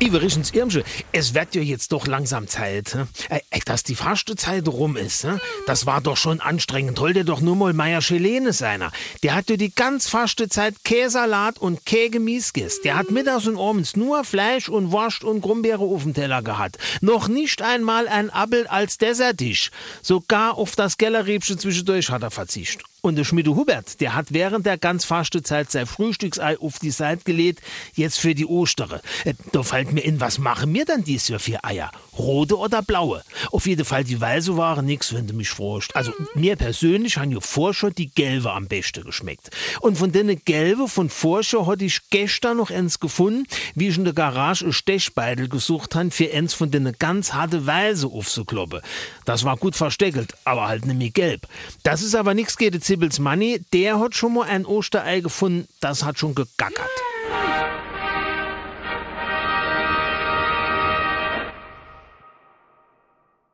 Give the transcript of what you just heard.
Iverichens Irmsche, es wird ja jetzt doch langsam Zeit, hä? Äh, äh, dass die Fastenzeit rum ist. hä? Das war doch schon anstrengend. Hol dir doch nur mal Meier Schelene seiner. Der hat ja die ganz Fastenzeit Käsalat und Kägemieß gegessen. Der hat mittags und abends nur Fleisch und Wurst und Grumbeere auf dem Teller gehabt. Noch nicht einmal ein Appel als Dessertisch. Sogar auf das Gellerriebchen zwischendurch hat er verzichtet. Und der Schmiede Hubert, der hat während der ganz Fastenzeit sein Frühstücksei auf die Seite gelegt, jetzt für die Ostere. Äh, Da fällt mir in, was machen wir dann dies Jahr für Eier? Rote oder blaue? Auf jeden Fall die weiße waren nix, wenn du mich fragst. Also mir persönlich haben ja vorher die gelbe am besten geschmeckt. Und von denen gelbe von vorher hatte ich gestern noch eins gefunden, wie ich in der Garage einen Stechbeitel gesucht habe, für eins von denen ganz harte Weiße aufzukloppen. Das war gut versteckelt, aber halt nicht mehr gelb. Das ist aber nichts gegen Sibyls Money, der hat schon mal ein Osterei gefunden, das hat schon gegackert.